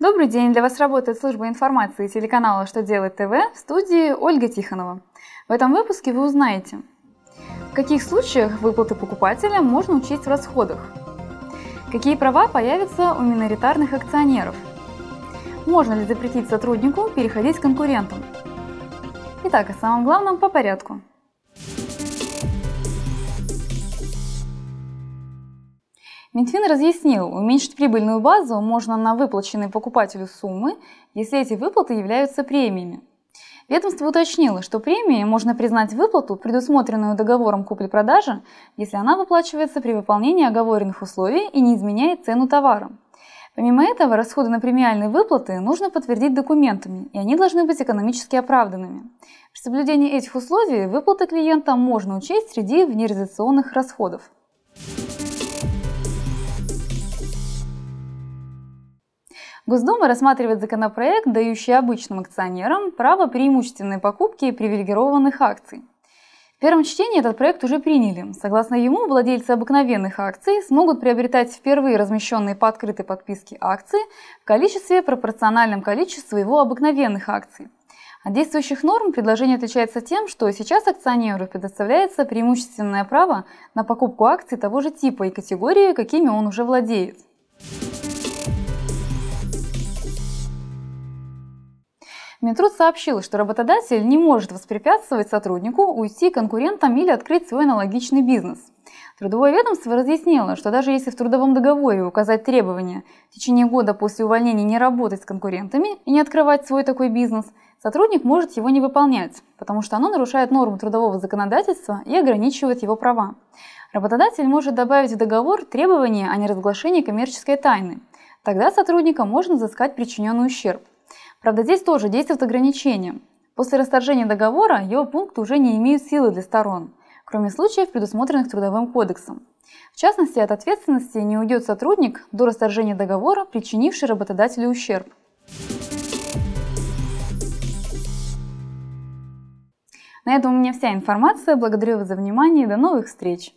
Добрый день! Для вас работает служба информации телеканала «Что делать ТВ» в студии Ольга Тихонова. В этом выпуске вы узнаете, в каких случаях выплаты покупателя можно учесть в расходах, какие права появятся у миноритарных акционеров, можно ли запретить сотруднику переходить к конкурентам. Итак, о самом главном по порядку – Минфин разъяснил, уменьшить прибыльную базу можно на выплаченные покупателю суммы, если эти выплаты являются премиями. Ведомство уточнило, что премией можно признать выплату, предусмотренную договором купли-продажи, если она выплачивается при выполнении оговоренных условий и не изменяет цену товара. Помимо этого, расходы на премиальные выплаты нужно подтвердить документами, и они должны быть экономически оправданными. При соблюдении этих условий выплаты клиента можно учесть среди внереализационных расходов. Госдума рассматривает законопроект, дающий обычным акционерам право преимущественной покупки привилегированных акций. В первом чтении этот проект уже приняли. Согласно ему, владельцы обыкновенных акций смогут приобретать впервые размещенные по открытой подписке акции в количестве пропорциональном количеству его обыкновенных акций. От действующих норм предложение отличается тем, что сейчас акционеру предоставляется преимущественное право на покупку акций того же типа и категории, какими он уже владеет. Минтруд сообщил, что работодатель не может воспрепятствовать сотруднику уйти конкурентам или открыть свой аналогичный бизнес. Трудовое ведомство разъяснило, что даже если в трудовом договоре указать требования в течение года после увольнения не работать с конкурентами и не открывать свой такой бизнес, сотрудник может его не выполнять, потому что оно нарушает нормы трудового законодательства и ограничивает его права. Работодатель может добавить в договор требования о неразглашении коммерческой тайны. Тогда сотрудника можно взыскать причиненный ущерб. Правда, здесь тоже действует ограничение. После расторжения договора его пункты уже не имеют силы для сторон, кроме случаев, предусмотренных Трудовым кодексом. В частности, от ответственности не уйдет сотрудник до расторжения договора, причинивший работодателю ущерб. На этом у меня вся информация. Благодарю вас за внимание и до новых встреч!